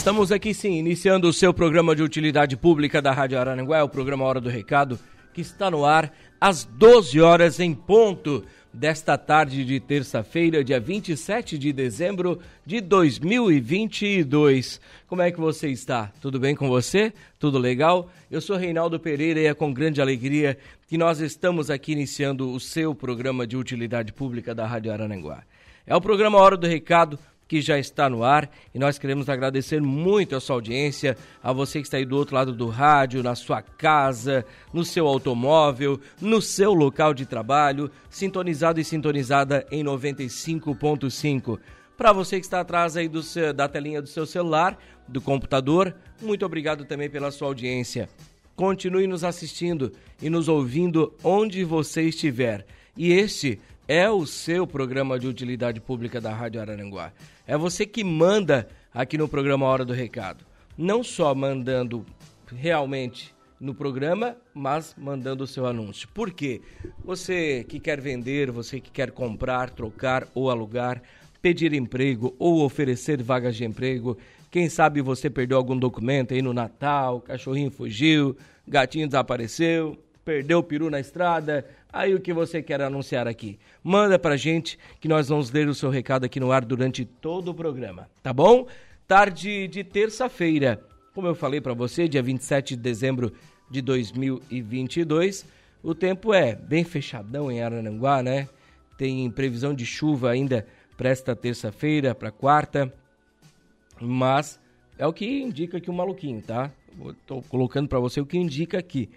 Estamos aqui sim, iniciando o seu programa de utilidade pública da Rádio Araranguá, é o programa Hora do Recado, que está no ar às 12 horas em ponto desta tarde de terça-feira, dia 27 de dezembro de 2022. Como é que você está? Tudo bem com você? Tudo legal? Eu sou Reinaldo Pereira e é com grande alegria que nós estamos aqui iniciando o seu programa de utilidade pública da Rádio Araranguá. É o programa Hora do Recado que já está no ar e nós queremos agradecer muito a sua audiência, a você que está aí do outro lado do rádio, na sua casa, no seu automóvel, no seu local de trabalho, sintonizado e sintonizada em 95.5. Para você que está atrás aí do da telinha do seu celular, do computador, muito obrigado também pela sua audiência. Continue nos assistindo e nos ouvindo onde você estiver. E este é o seu programa de utilidade pública da Rádio Araranguá. É você que manda aqui no programa Hora do Recado. Não só mandando realmente no programa, mas mandando o seu anúncio. Por quê? Você que quer vender, você que quer comprar, trocar ou alugar, pedir emprego ou oferecer vagas de emprego, quem sabe você perdeu algum documento aí no Natal, cachorrinho fugiu, gatinho desapareceu, perdeu o peru na estrada, Aí o que você quer anunciar aqui? Manda pra gente que nós vamos ler o seu recado aqui no ar durante todo o programa, tá bom? Tarde de terça-feira, como eu falei para você, dia 27 de dezembro de 2022, o tempo é bem fechadão em Arananguá, né? Tem previsão de chuva ainda para esta terça-feira, para quarta, mas é o que indica aqui o maluquinho, tá? Estou colocando para você o que indica aqui,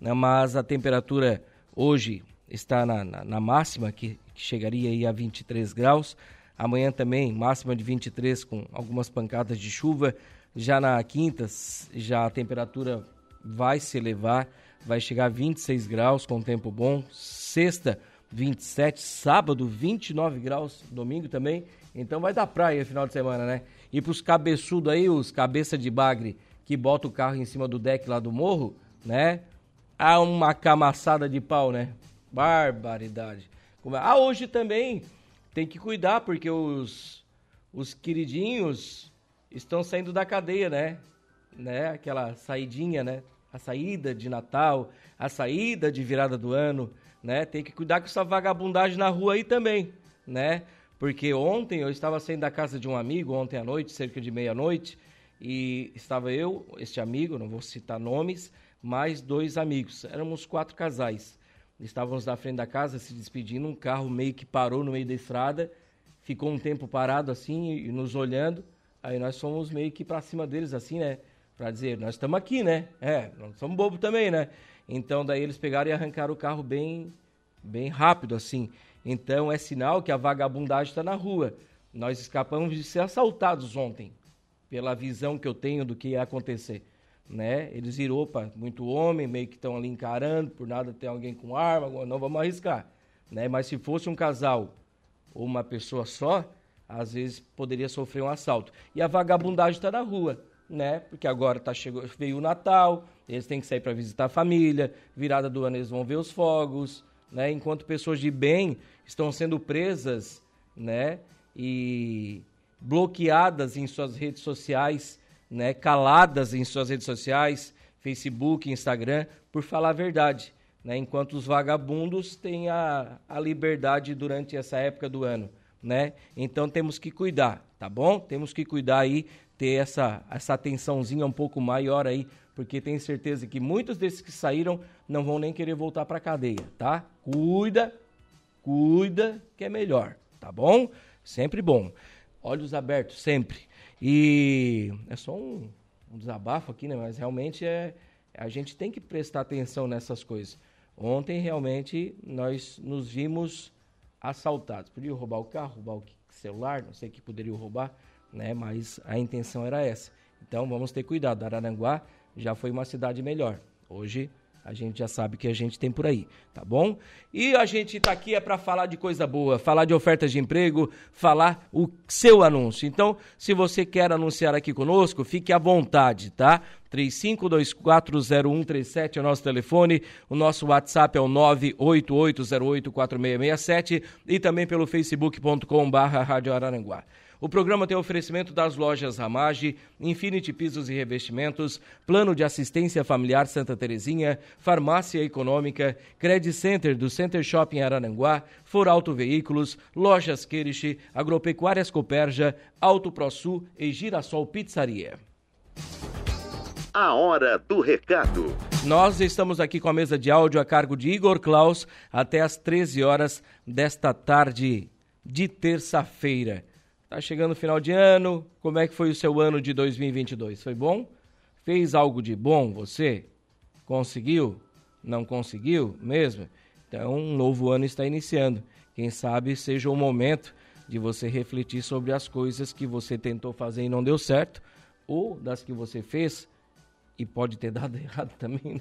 né? mas a temperatura Hoje está na, na, na máxima, que, que, chegaria a 23 graus. Amanhã também, máxima de 23 com algumas pancadas de chuva. Já na quinta, já a temperatura vai se elevar, vai chegar a 26 graus com tempo bom. Sexta, 27, sábado 29 graus, domingo também. Então vai dar praia final de semana, né? E pros cabeçudos aí, os cabeça de bagre que bota o carro em cima do deck lá do morro, né? Há uma camaçada de pau, né? Barbaridade. É? Ah, hoje também tem que cuidar, porque os, os queridinhos estão saindo da cadeia, né? né? Aquela saidinha, né? A saída de Natal, a saída de virada do ano, né? Tem que cuidar com essa vagabundagem na rua aí também, né? Porque ontem eu estava saindo da casa de um amigo, ontem à noite, cerca de meia-noite, e estava eu, este amigo, não vou citar nomes, mais dois amigos. Éramos quatro casais. Estávamos na frente da casa se despedindo, um carro meio que parou no meio da estrada, ficou um tempo parado assim e nos olhando. Aí nós fomos meio que para cima deles assim, né? Para dizer, nós estamos aqui, né? É, não somos bobo também, né? Então daí eles pegaram e arrancaram o carro bem bem rápido assim. Então é sinal que a vagabundagem está na rua. Nós escapamos de ser assaltados ontem, pela visão que eu tenho do que ia acontecer né? Eles viram, opa, muito homem, meio que estão ali encarando, por nada tem alguém com arma, não vamos arriscar, né? Mas se fosse um casal ou uma pessoa só, às vezes poderia sofrer um assalto. E a vagabundagem está na rua, né? Porque agora tá chegou, veio o Natal, eles têm que sair para visitar a família, virada do ano eles vão ver os fogos, né? Enquanto pessoas de bem estão sendo presas, né? E bloqueadas em suas redes sociais né, caladas em suas redes sociais, Facebook, Instagram, por falar a verdade. Né, enquanto os vagabundos têm a, a liberdade durante essa época do ano. Né? Então temos que cuidar, tá bom? Temos que cuidar aí ter essa, essa atençãozinha um pouco maior aí, porque tenho certeza que muitos desses que saíram não vão nem querer voltar para a cadeia, tá? Cuida, cuida que é melhor, tá bom? Sempre bom. Olhos abertos, sempre. E é só um, um desabafo aqui, né? Mas realmente é a gente tem que prestar atenção nessas coisas. Ontem realmente nós nos vimos assaltados. Podia roubar o carro, roubar o celular, não sei o que poderiam roubar, né? Mas a intenção era essa. Então vamos ter cuidado. Araranguá já foi uma cidade melhor. Hoje a gente já sabe que a gente tem por aí, tá bom? E a gente está aqui é para falar de coisa boa, falar de ofertas de emprego, falar o seu anúncio. Então, se você quer anunciar aqui conosco, fique à vontade, tá? 35240137 é o nosso telefone, o nosso WhatsApp é o 988084667 e também pelo facebook.com/barra Rádio Araranguá. O programa tem oferecimento das lojas Ramage, Infinity Pisos e Revestimentos, Plano de Assistência Familiar Santa Terezinha, Farmácia Econômica, Credit Center do Center Shopping Arananguá, For Auto Veículos, Lojas Queriche, Agropecuárias Coperja, Auto ProSul e Girassol Pizzaria. A hora do recado. Nós estamos aqui com a mesa de áudio a cargo de Igor Klaus até às 13 horas desta tarde de terça-feira. Tá chegando o final de ano. Como é que foi o seu ano de 2022? Foi bom? Fez algo de bom você? Conseguiu? Não conseguiu mesmo? Então, um novo ano está iniciando. Quem sabe seja o momento de você refletir sobre as coisas que você tentou fazer e não deu certo, ou das que você fez e pode ter dado errado também. Né?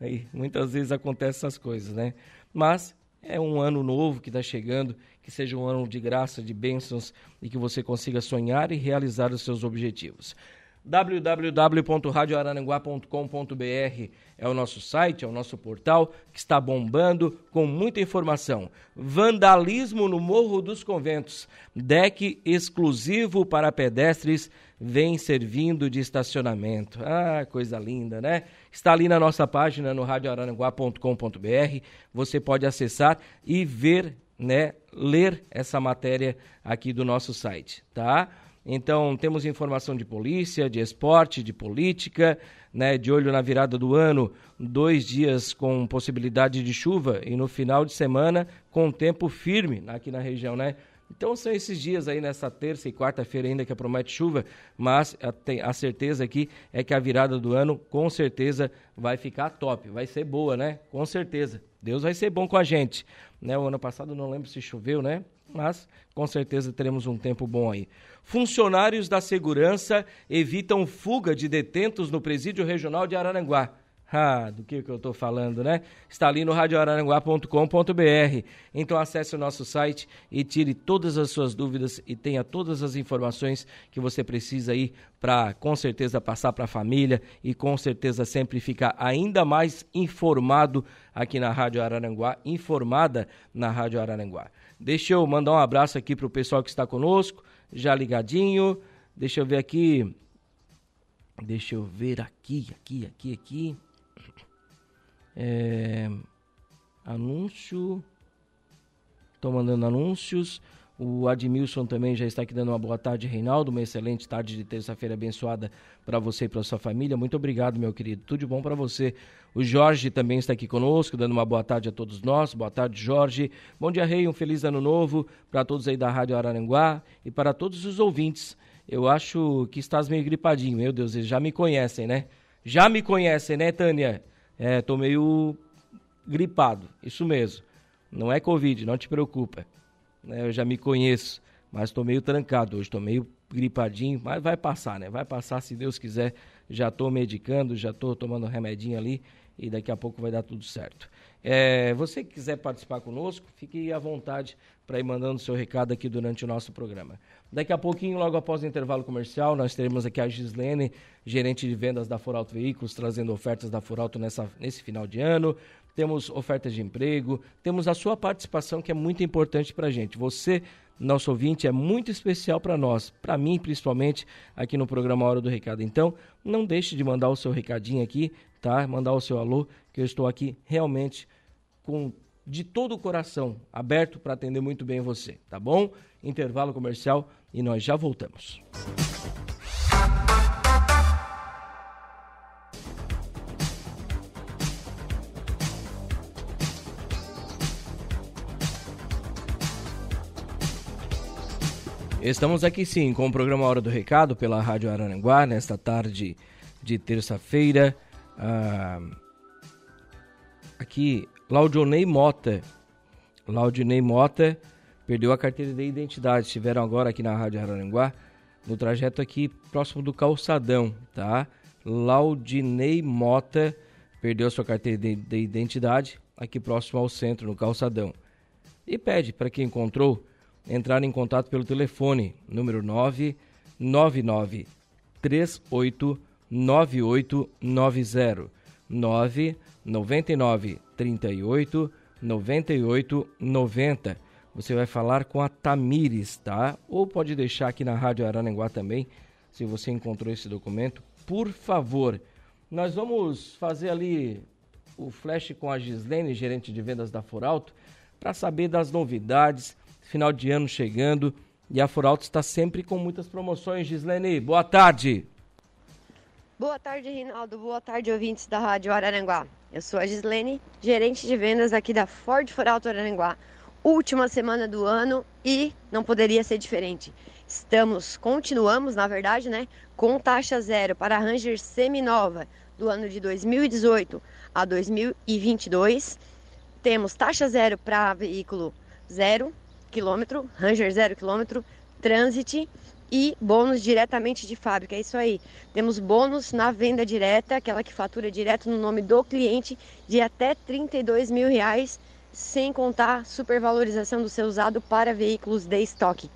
Aí, muitas vezes acontecem essas coisas, né? Mas é um ano novo que está chegando, que seja um ano de graça, de bênçãos e que você consiga sonhar e realizar os seus objetivos www.radioarananguá.com.br é o nosso site, é o nosso portal que está bombando com muita informação. Vandalismo no Morro dos Conventos. Deck exclusivo para pedestres vem servindo de estacionamento. Ah, coisa linda, né? Está ali na nossa página no radioarananguá.com.br. Você pode acessar e ver, né, ler essa matéria aqui do nosso site, tá? Então, temos informação de polícia, de esporte, de política, né, de olho na virada do ano, dois dias com possibilidade de chuva e no final de semana com tempo firme aqui na região, né? Então são esses dias aí nessa terça e quarta-feira ainda que promete chuva, mas a, certeza aqui é que a virada do ano com certeza vai ficar top, vai ser boa, né? Com certeza. Deus vai ser bom com a gente. Né? O ano passado não lembro se choveu, né? Mas com certeza teremos um tempo bom aí. Funcionários da segurança evitam fuga de detentos no presídio regional de Araranguá. Ah, do que, que eu estou falando, né? Está ali no radioararanguá.com.br. Então acesse o nosso site e tire todas as suas dúvidas e tenha todas as informações que você precisa aí para com certeza passar para a família e com certeza sempre ficar ainda mais informado aqui na Rádio Araranguá, informada na Rádio Araranguá. Deixa eu mandar um abraço aqui para o pessoal que está conosco já ligadinho. Deixa eu ver aqui. Deixa eu ver aqui, aqui, aqui, aqui. É, anúncio. Estou mandando anúncios. O Admilson também já está aqui dando uma boa tarde, Reinaldo. Uma excelente tarde de terça-feira abençoada para você e para sua família. Muito obrigado, meu querido. Tudo de bom para você. O Jorge também está aqui conosco, dando uma boa tarde a todos nós. Boa tarde, Jorge. Bom dia, Rei. Um feliz ano novo para todos aí da Rádio Araranguá e para todos os ouvintes. Eu acho que estás meio gripadinho. Meu Deus, eles já me conhecem, né? Já me conhecem, né, Tânia? É, tô meio gripado. Isso mesmo. Não é Covid, não te preocupa né? Eu já me conheço, mas estou meio trancado hoje, estou meio gripadinho, mas vai passar, né? Vai passar se Deus quiser. Já estou medicando, já estou tomando um remedinho ali e daqui a pouco vai dar tudo certo. É, você que quiser participar conosco, fique à vontade para ir mandando seu recado aqui durante o nosso programa. Daqui a pouquinho, logo após o intervalo comercial, nós teremos aqui a Gislene, gerente de vendas da Foralto Veículos, trazendo ofertas da Foralto nesse final de ano temos ofertas de emprego, temos a sua participação que é muito importante para a gente. Você, nosso ouvinte, é muito especial para nós, para mim principalmente, aqui no programa Hora do Recado. Então, não deixe de mandar o seu recadinho aqui, tá? Mandar o seu alô, que eu estou aqui realmente com de todo o coração aberto para atender muito bem você, tá bom? Intervalo comercial e nós já voltamos. Estamos aqui sim com o programa Hora do Recado pela Rádio Araranguá, nesta tarde de terça-feira. Ah, aqui, Laudionei Mota. Laudionei Mota perdeu a carteira de identidade. Estiveram agora aqui na Rádio Araranguá, no trajeto aqui próximo do calçadão, tá? Laudinei Mota perdeu a sua carteira de, de identidade aqui próximo ao centro, no calçadão. E pede para quem encontrou entrar em contato pelo telefone número 999 38 9890 999 38 98 90. Você vai falar com a Tamires, tá? Ou pode deixar aqui na Rádio Arananguá também, se você encontrou esse documento. Por favor, nós vamos fazer ali o flash com a Gislene, gerente de vendas da Foralto, para saber das novidades, final de ano chegando e a Foralto está sempre com muitas promoções. Gislene, boa tarde. Boa tarde, Rinaldo. Boa tarde, ouvintes da Rádio Araranguá. Eu sou a Gislene, gerente de vendas aqui da Ford Foralto Araranguá. Última semana do ano e não poderia ser diferente. Estamos, continuamos, na verdade, né, com taxa zero para a Ranger semi-nova do ano de 2018 a 2022. Temos taxa zero para veículo zero quilômetro, Ranger zero quilômetro, Transit e bônus diretamente de fábrica. É isso aí. Temos bônus na venda direta, aquela que fatura direto no nome do cliente, de até 32 mil reais, sem contar supervalorização do seu usado para veículos de estoque.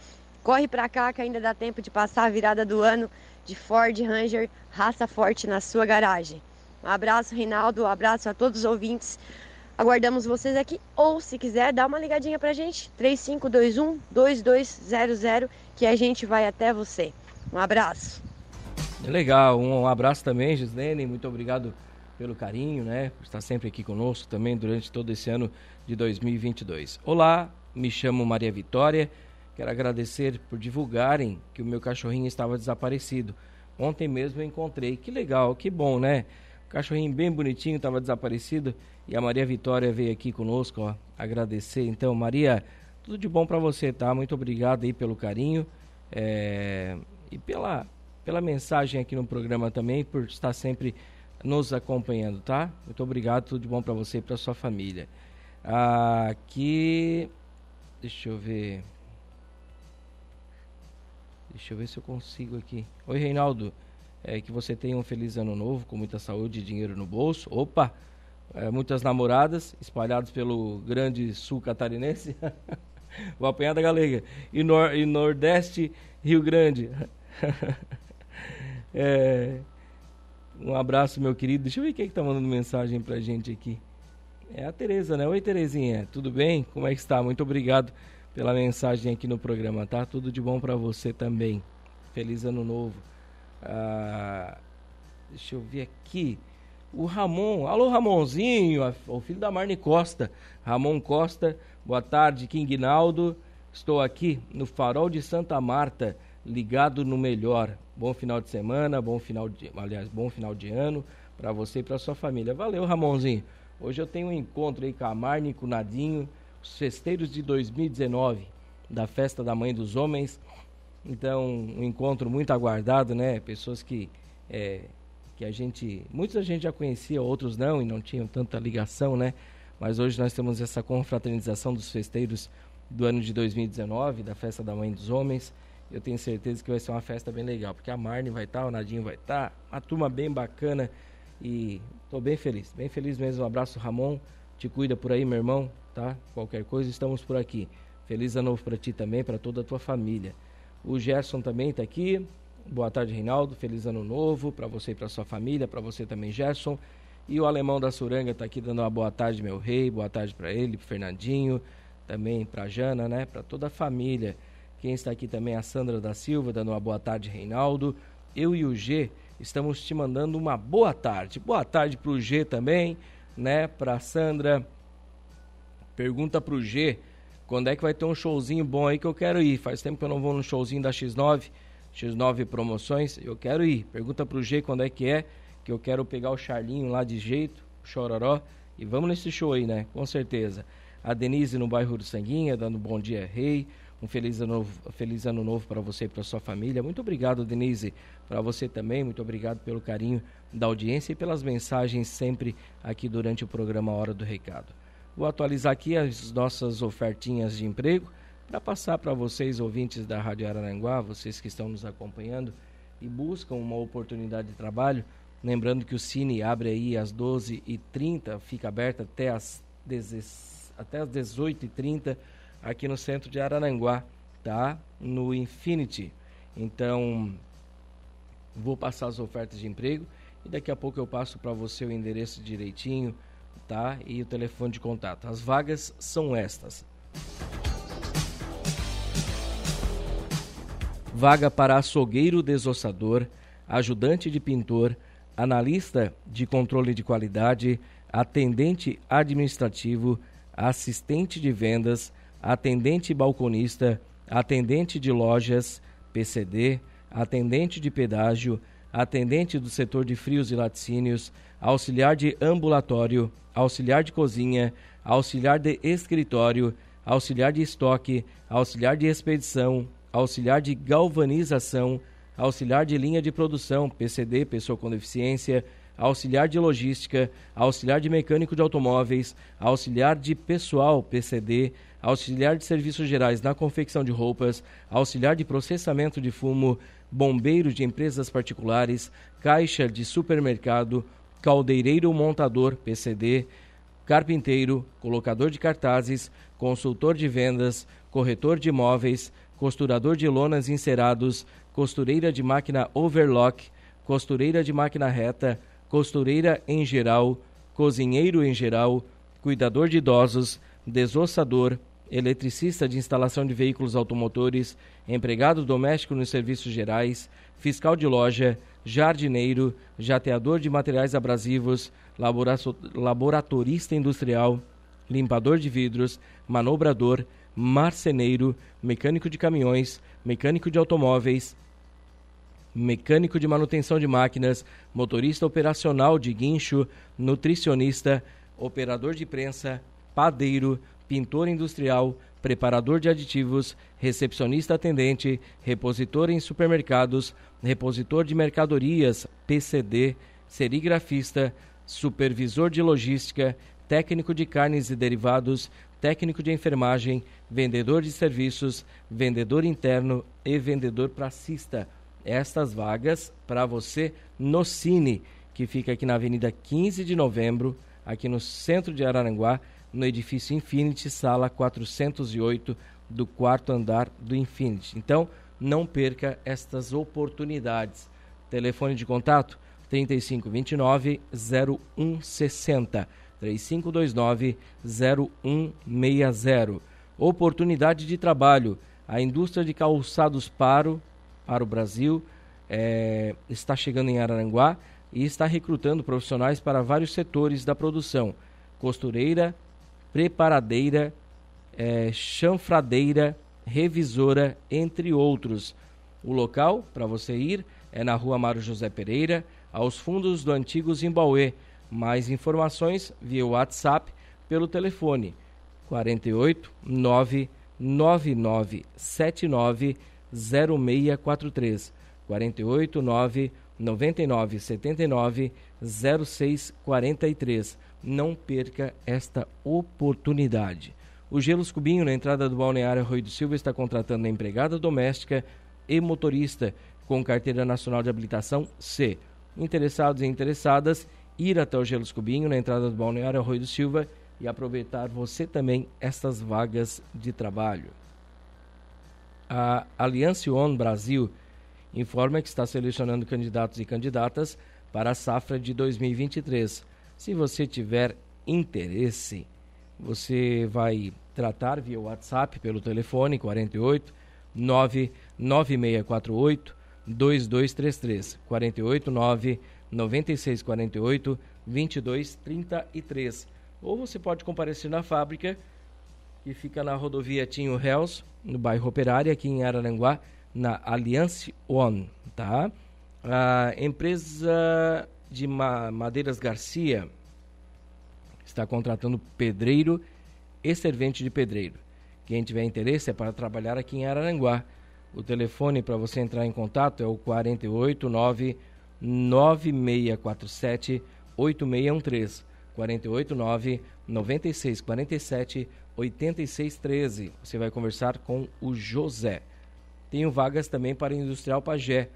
Corre para cá que ainda dá tempo de passar a virada do ano de Ford Ranger raça forte na sua garagem. Um abraço, Reinaldo. Um abraço a todos os ouvintes. Aguardamos vocês aqui. Ou, se quiser, dá uma ligadinha pra gente. 3521-2200, que a gente vai até você. Um abraço. É legal. Um abraço também, Gislene. Muito obrigado pelo carinho, né? Por estar sempre aqui conosco também durante todo esse ano de 2022. Olá, me chamo Maria Vitória. Quero agradecer por divulgarem que o meu cachorrinho estava desaparecido. Ontem mesmo eu encontrei. Que legal, que bom, né? Cachorrinho bem bonitinho estava desaparecido e a Maria Vitória veio aqui conosco, ó, agradecer. Então, Maria, tudo de bom para você, tá? Muito obrigado aí pelo carinho é, e pela, pela mensagem aqui no programa também, por estar sempre nos acompanhando, tá? Muito obrigado, tudo de bom para você e para sua família. Aqui, deixa eu ver. Deixa eu ver se eu consigo aqui. Oi, Reinaldo. É, que você tenha um feliz ano novo, com muita saúde e dinheiro no bolso. Opa! é, muitas namoradas espalhadas pelo grande sul catarinense. Vou apanhar da galega. E, nor, e Nordeste, Rio Grande. é, um abraço, meu querido. Deixa eu ver quem é que tá mandando mensagem pra gente aqui. É a Tereza, né? Oi, Terezinha. Tudo bem? Como é que está? Muito obrigado pela mensagem aqui no programa, tá? Tudo de bom para você também. Feliz ano novo. Ah, deixa eu ver aqui o Ramon. Alô, Ramonzinho, o filho da Marne Costa. Ramon Costa, boa tarde, King Naldo. Estou aqui no Farol de Santa Marta, ligado no melhor. Bom final de semana, bom final de, aliás, bom final de ano para você e para sua família. Valeu, Ramonzinho. Hoje eu tenho um encontro aí com a Marne com o Nadinho, os festeiros de 2019 da Festa da Mãe dos Homens. Então, um encontro muito aguardado, né? Pessoas que é, que a gente, muitos a gente já conhecia, outros não e não tinham tanta ligação, né? Mas hoje nós temos essa confraternização dos festeiros do ano de 2019, da festa da Mãe dos Homens. Eu tenho certeza que vai ser uma festa bem legal, porque a Marne vai estar, tá, o Nadinho vai estar, tá, uma turma bem bacana e estou bem feliz, bem feliz mesmo. Um abraço, Ramon. Te cuida por aí, meu irmão, tá? Qualquer coisa, estamos por aqui. Feliz ano novo para ti também, para toda a tua família. O Gerson também está aqui, Boa tarde, Reinaldo. Feliz ano novo para você e para sua família, para você também, Gerson. E o alemão da Suranga está aqui dando uma boa tarde, meu rei. Boa tarde para ele, para Fernandinho, também para Jana, né? Para toda a família. Quem está aqui também é a Sandra da Silva, dando uma boa tarde, Reinaldo. Eu e o G estamos te mandando uma boa tarde. Boa tarde para o G também, né? Para Sandra. Pergunta para o G quando é que vai ter um showzinho bom aí que eu quero ir. Faz tempo que eu não vou no showzinho da X9 X9 promoções, eu quero ir. Pergunta pro G quando é que é, que eu quero pegar o Charlinho lá de jeito, Chororó, e vamos nesse show aí, né? Com certeza. A Denise no bairro do Sanguinha, dando bom dia, rei. Um feliz ano novo, feliz ano novo para você e para sua família. Muito obrigado, Denise, para você também. Muito obrigado pelo carinho da audiência e pelas mensagens sempre aqui durante o programa Hora do Recado. Vou atualizar aqui as nossas ofertinhas de emprego para passar para vocês, ouvintes da Rádio Araranguá, vocês que estão nos acompanhando e buscam uma oportunidade de trabalho. Lembrando que o Cine abre aí às 12h30, fica aberto até às, até às 18h30 aqui no centro de Araranguá, tá? No Infinity. Então, vou passar as ofertas de emprego e daqui a pouco eu passo para você o endereço direitinho, tá? E o telefone de contato. As vagas são estas. Vaga para açougueiro desossador, ajudante de pintor, analista de controle de qualidade, atendente administrativo, assistente de vendas, atendente balconista, atendente de lojas, PCD, atendente de pedágio, atendente do setor de frios e laticínios, auxiliar de ambulatório, auxiliar de cozinha, auxiliar de escritório, auxiliar de estoque, auxiliar de expedição, auxiliar de galvanização, auxiliar de linha de produção, PCD, pessoa com deficiência, auxiliar de logística, auxiliar de mecânico de automóveis, auxiliar de pessoal, PCD, auxiliar de serviços gerais na confecção de roupas, auxiliar de processamento de fumo, bombeiro de empresas particulares, caixa de supermercado, caldeireiro montador, PCD, carpinteiro, colocador de cartazes, consultor de vendas, corretor de imóveis, costurador de lonas encerados, costureira de máquina overlock, costureira de máquina reta, costureira em geral, cozinheiro em geral, cuidador de idosos, desossador, eletricista de instalação de veículos automotores, empregado doméstico nos serviços gerais, fiscal de loja, jardineiro, jateador de materiais abrasivos, laboratorista industrial, limpador de vidros, manobrador, marceneiro, mecânico de caminhões, mecânico de automóveis, mecânico de manutenção de máquinas, motorista operacional de guincho, nutricionista, operador de prensa, padeiro, pintor industrial, preparador de aditivos, recepcionista atendente, repositor em supermercados, repositor de mercadorias, PCD, serigrafista, supervisor de logística, técnico de carnes e derivados, técnico de enfermagem, vendedor de serviços, vendedor interno e vendedor pracista. Estas vagas para você no Cine, que fica aqui na Avenida 15 de Novembro, aqui no centro de Araranguá, no edifício Infinity, sala 408 do quarto andar do Infinity. Então, não perca estas oportunidades. Telefone de contato 3529 0160 3529 0160. Oportunidade de trabalho. A indústria de calçados Paro para o Brasil é, está chegando em Araranguá e está recrutando profissionais para vários setores da produção: costureira, preparadeira, é, chanfradeira, revisora, entre outros. O local para você ir é na rua Mário José Pereira, aos fundos do antigo Zimbauê. Mais informações via WhatsApp pelo telefone 48 999 79 0643 48 9 99 79 0643. Não perca esta oportunidade. O Gelos Cubinho, na entrada do balneário Rui do Silva, está contratando a empregada doméstica e motorista com carteira nacional de habilitação C. Interessados e interessadas, ir até o Gelos Cubinho, na entrada do balneário Rui do Silva, e aproveitar você também estas vagas de trabalho. A Aliança On Brasil informa que está selecionando candidatos e candidatas para a safra de 2023. Se você tiver interesse, você vai tratar via WhatsApp pelo telefone 48 99648 2233 48 9 9648 2233 ou você pode comparecer na fábrica que fica na rodovia Tinho Réus, no bairro Operário, aqui em Araranguá, na Alliance One, tá? A empresa de Madeiras Garcia está contratando pedreiro e servente de pedreiro. Quem tiver interesse é para trabalhar aqui em Araranguá. O telefone para você entrar em contato é o 489 9647 8613. 489 9647 8613. Você vai conversar com o José. Tenho vagas também para Industrial Pagé.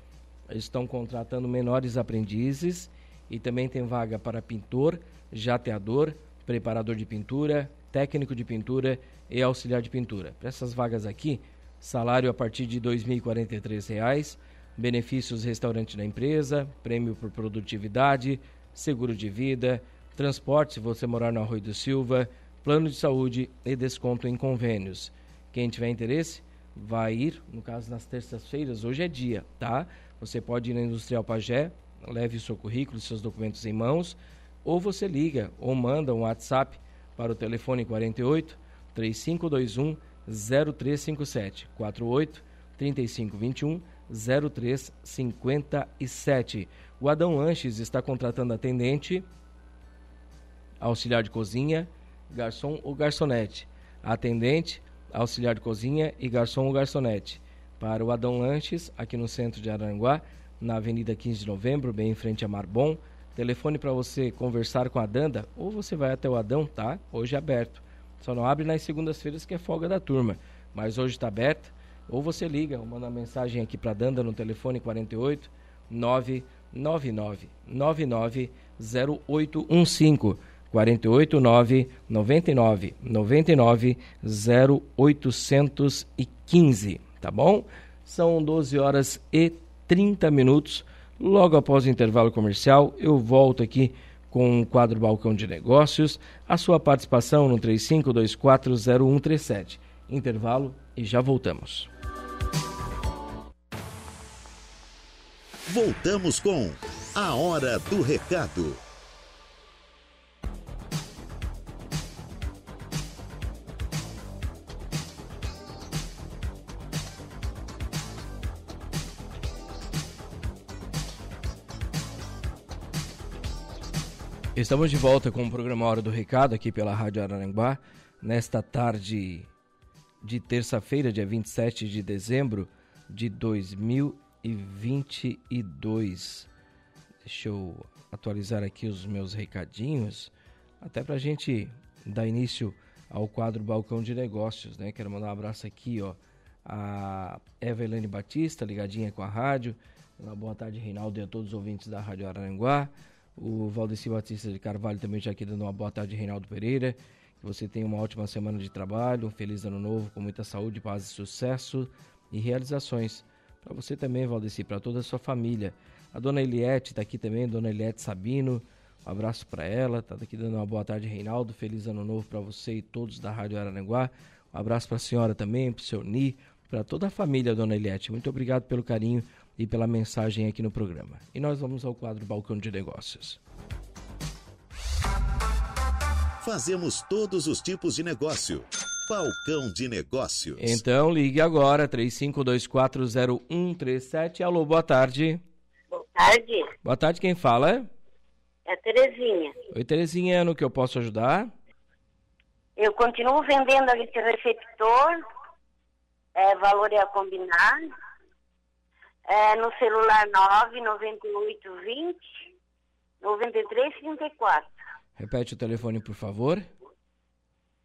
Eles estão contratando menores aprendizes e também tem vaga para pintor, jateador, preparador de pintura, técnico de pintura e auxiliar de pintura. Para essas vagas aqui, salário a partir de R$ 2.043, benefícios restaurante da empresa, prêmio por produtividade, seguro de vida, transporte se você morar no Arroio do Silva, plano de saúde e desconto em convênios. Quem tiver interesse, vai ir, no caso nas terças-feiras, hoje é dia, tá? Você pode ir na Industrial Pagé, leve o seu currículo, seus documentos em mãos, ou você liga ou manda um WhatsApp para o telefone 48 3521 0357 48 3521 0357. O Adão Lanches está contratando atendente, auxiliar de cozinha, garçom ou garçonete. Atendente, auxiliar de cozinha e garçom ou garçonete. Para o Adão Lanches, aqui no centro de Aranguá, na Avenida 15 de Novembro, bem em frente a Marbon. Telefone para você conversar com a Danda, ou você vai até o Adão, tá? Hoje é aberto. Só não abre nas segundas-feiras que é folga da turma. Mas hoje está aberto. Ou você liga, ou manda mensagem aqui para a Danda no telefone 48 999 99 0815. 48 9 99 99 0815, tá bom? São 12 horas e 30 minutos. Logo após o intervalo comercial, eu volto aqui com o quadro Balcão de Negócios, a sua participação no 35240137. Intervalo e já voltamos. Voltamos com a Hora do Recado. Estamos de volta com o programa Hora do Recado aqui pela Rádio Araranguá, nesta tarde de terça-feira, dia 27 de dezembro de 2022. Deixa eu atualizar aqui os meus recadinhos, até para a gente dar início ao quadro Balcão de Negócios, né? Quero mandar um abraço aqui, ó, a Evelane Batista, ligadinha com a rádio. Uma boa tarde, Reinaldo, e a todos os ouvintes da Rádio Araranguá. O Valdeci Batista de Carvalho também já aqui dando uma boa tarde, Reinaldo Pereira. Que você tenha uma ótima semana de trabalho, um feliz ano novo, com muita saúde, paz e sucesso e realizações. Para você também, Valdeci, para toda a sua família. A dona Eliette está aqui também, dona Eliette Sabino. Um abraço para ela. Está aqui dando uma boa tarde, Reinaldo. Feliz ano novo para você e todos da Rádio Araranguá. Um abraço para a senhora também, para o seu Ni, para toda a família, dona Eliette. Muito obrigado pelo carinho e pela mensagem aqui no programa. E nós vamos ao quadro Balcão de Negócios. Fazemos todos os tipos de negócio. Balcão de Negócios. Então ligue agora, 35240137. Alô, boa tarde. Boa tarde. Boa tarde, quem fala? É a Terezinha. Oi, Terezinha, no que eu posso ajudar? Eu continuo vendendo esse receptor, é, valor é a combinar, é, no celular 99820 9334. Repete o telefone, por favor.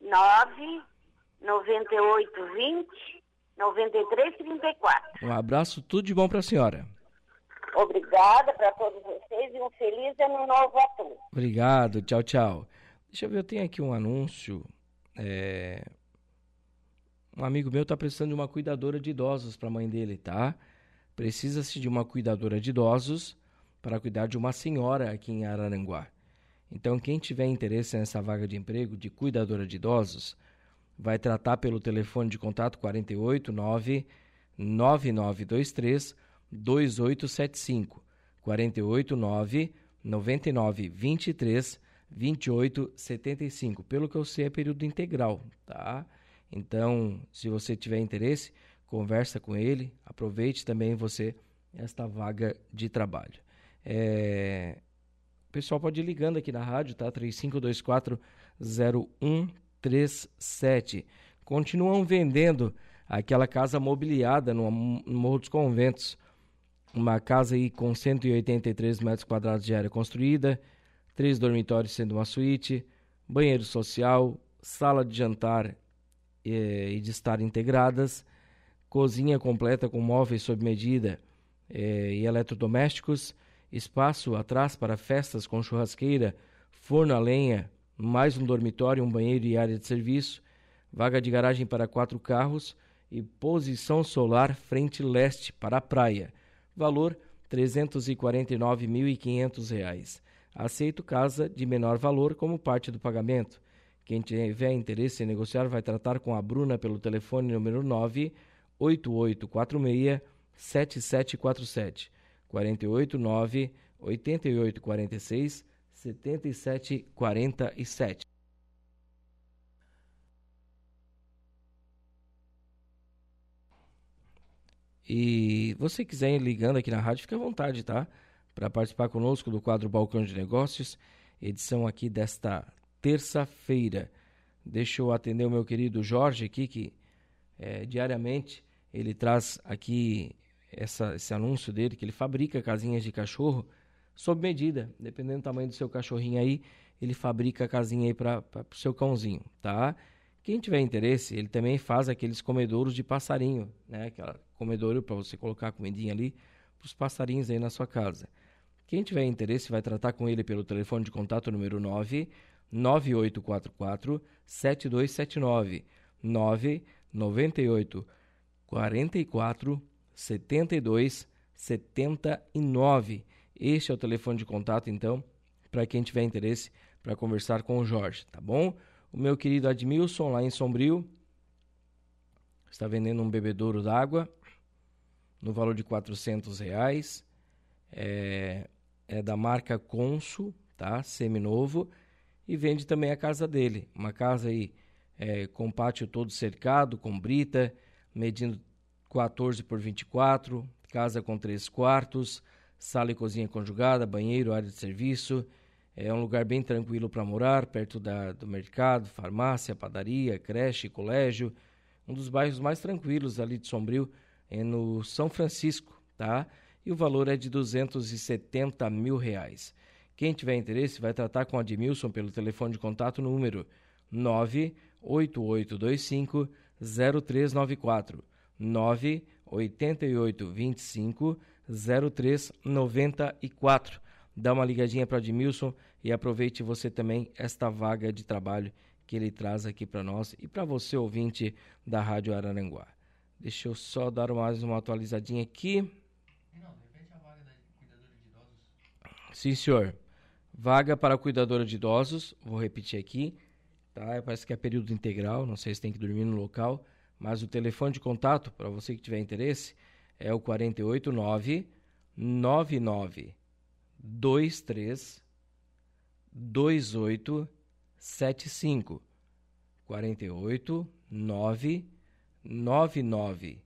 99820 9334. Um abraço, tudo de bom para a senhora. Obrigada para todos vocês e um feliz ano novo a todos. Obrigado, tchau, tchau. Deixa eu ver, eu tenho aqui um anúncio. É... Um amigo meu está precisando de uma cuidadora de idosos para a mãe dele, tá? Precisa-se de uma cuidadora de idosos para cuidar de uma senhora aqui em Araranguá. Então, quem tiver interesse nessa vaga de emprego de cuidadora de idosos, vai tratar pelo telefone de contato 489 9923 2875 489 9923 2875. Pelo que eu sei é período integral, tá? Então, se você tiver interesse, conversa com ele, aproveite também você esta vaga de trabalho. É... O pessoal pode ir ligando aqui na rádio, tá? 3524 0137. continuam vendendo aquela casa mobiliada no, no Morro dos Conventos. Uma casa aí com 183 metros quadrados de área construída, três dormitórios sendo uma suíte, banheiro social, sala de jantar eh, e de estar integradas, cozinha completa com móveis sob medida eh, e eletrodomésticos, espaço atrás para festas com churrasqueira, forno a lenha, mais um dormitório, um banheiro e área de serviço, vaga de garagem para quatro carros e posição solar frente leste para a praia. Valor R$ 349.500. Aceito casa de menor valor como parte do pagamento. Quem tiver interesse em negociar vai tratar com a Bruna pelo telefone número 9 8846 7747 489 8846 7747. E você quiser ir ligando aqui na rádio, fique à vontade, tá? Para participar conosco do quadro Balcão de Negócios, edição aqui desta terça-feira. Deixa eu atender o meu querido Jorge aqui, que é, diariamente ele traz aqui essa, esse anúncio dele, que ele fabrica casinhas de cachorro sob medida. Dependendo do tamanho do seu cachorrinho aí, ele fabrica a casinha aí para o seu cãozinho, tá? Quem tiver interesse, ele também faz aqueles comedouros de passarinho, né? Aquela comedouro para você colocar a comidinha ali para os passarinhos aí na sua casa. Quem tiver interesse vai tratar com ele pelo telefone de contato número 9 9844 7279 998 44 72 79. Este é o telefone de contato, então, para quem tiver interesse para conversar com o Jorge, tá bom? O meu querido Admilson, lá em Sombrio, está vendendo um bebedouro d'água no valor de 400 reais. É, é da marca Consul, tá? Seminovo. E vende também a casa dele. Uma casa aí é, com pátio todo cercado, com brita, medindo 14 por 24, casa com três quartos, sala e cozinha conjugada, banheiro, área de serviço. É um lugar bem tranquilo para morar, perto da, do mercado, farmácia, padaria, creche, colégio. Um dos bairros mais tranquilos ali de Sombrio é no São Francisco, tá? E o valor é de 270 mil reais. Quem tiver interesse vai tratar com Admilson pelo telefone de contato número 98825 0394 98825 0394. Dá uma ligadinha para Admilson e aproveite você também esta vaga de trabalho que ele traz aqui para nós e para você ouvinte da Rádio Araranguá. Deixa eu só dar mais uma atualizadinha aqui. Não, a vaga da cuidadora de idosos. Sim, senhor. Vaga para cuidadora de idosos, vou repetir aqui, tá? Parece que é período integral, não sei se tem que dormir no local, mas o telefone de contato para você que tiver interesse é o 489 99 23 2875 48 9 99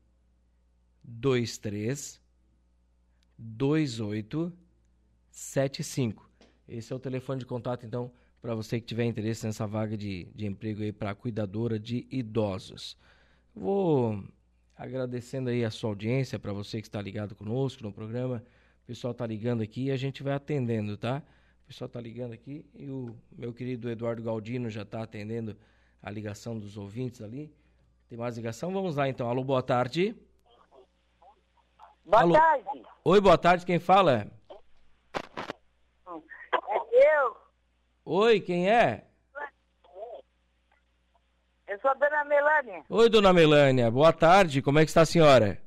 23 28 75. Esse é o telefone de contato, então, para você que tiver interesse nessa vaga de, de emprego aí para cuidadora de idosos. Vou agradecendo aí a sua audiência, para você que está ligado conosco no programa. O pessoal está ligando aqui e a gente vai atendendo, tá? O pessoal está ligando aqui e o meu querido Eduardo Galdino já está atendendo a ligação dos ouvintes ali. Tem mais ligação? Vamos lá então. Alô, boa tarde. Boa Alô. tarde. Oi, boa tarde. Quem fala? Oi, quem é? Eu sou a dona Melânia. Oi, dona Melânia. Boa tarde. Como é que está a senhora?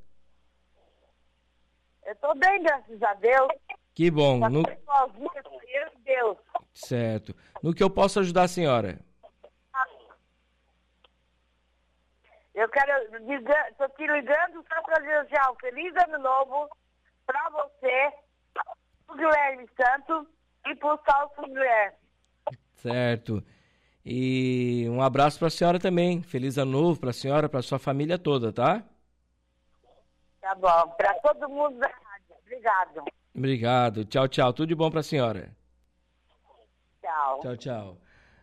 Eu estou bem, graças a Deus. Que bom. Tá No... sozinha, Deus. Certo. No que eu posso ajudar a senhora? Eu quero estou te ligando só para desejar um feliz ano novo para você, o Guilherme Santos e para o Salso Guilherme. Certo. E um abraço para a senhora também. Feliz ano novo para a senhora, para sua família toda, tá? Tá bom. Para todo mundo da rádio. Obrigado. Obrigado. Tchau, tchau. Tudo de bom para a senhora. Tchau. Tchau, tchau.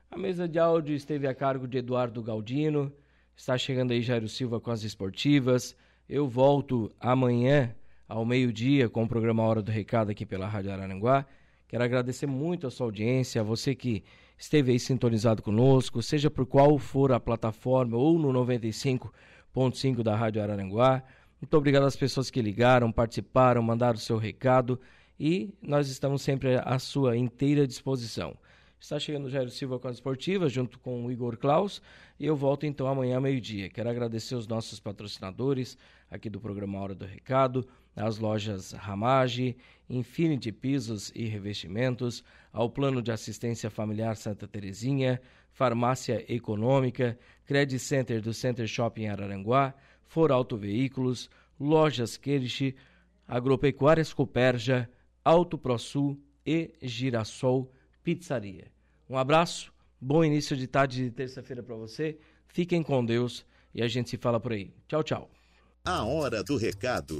A mesa de áudio esteve a cargo de Eduardo Galdino. Está chegando aí Jairo Silva com as esportivas. Eu volto amanhã ao meio-dia com o programa Hora do Recado aqui pela Rádio Araranguá. Quero agradecer muito a sua audiência, a você que esteve aí sintonizado conosco, seja por qual for a plataforma ou no 95.5 da Rádio Araranguá. Muito obrigado às pessoas que ligaram, participaram, mandaram o seu recado e nós estamos sempre à sua inteira disposição. Está chegando o Jairo Silva com as esportivas, junto com o Igor Klaus, e eu volto então amanhã meio-dia. Quero agradecer os nossos patrocinadores aqui do programa Hora do Recado, as lojas Ramage, Infinity Pisos e Revestimentos, ao Plano de Assistência Familiar Santa Terezinha, Farmácia Econômica, Credit Center do Center Shopping Araranguá, For Auto Veículos, Lojas Queriche, Agropecuárias Coperja, Auto ProSul e Girassol Pizzaria. Um abraço, bom início de tarde de terça-feira para você. Fiquem com Deus e a gente se fala por aí. Tchau, tchau. A hora do recado,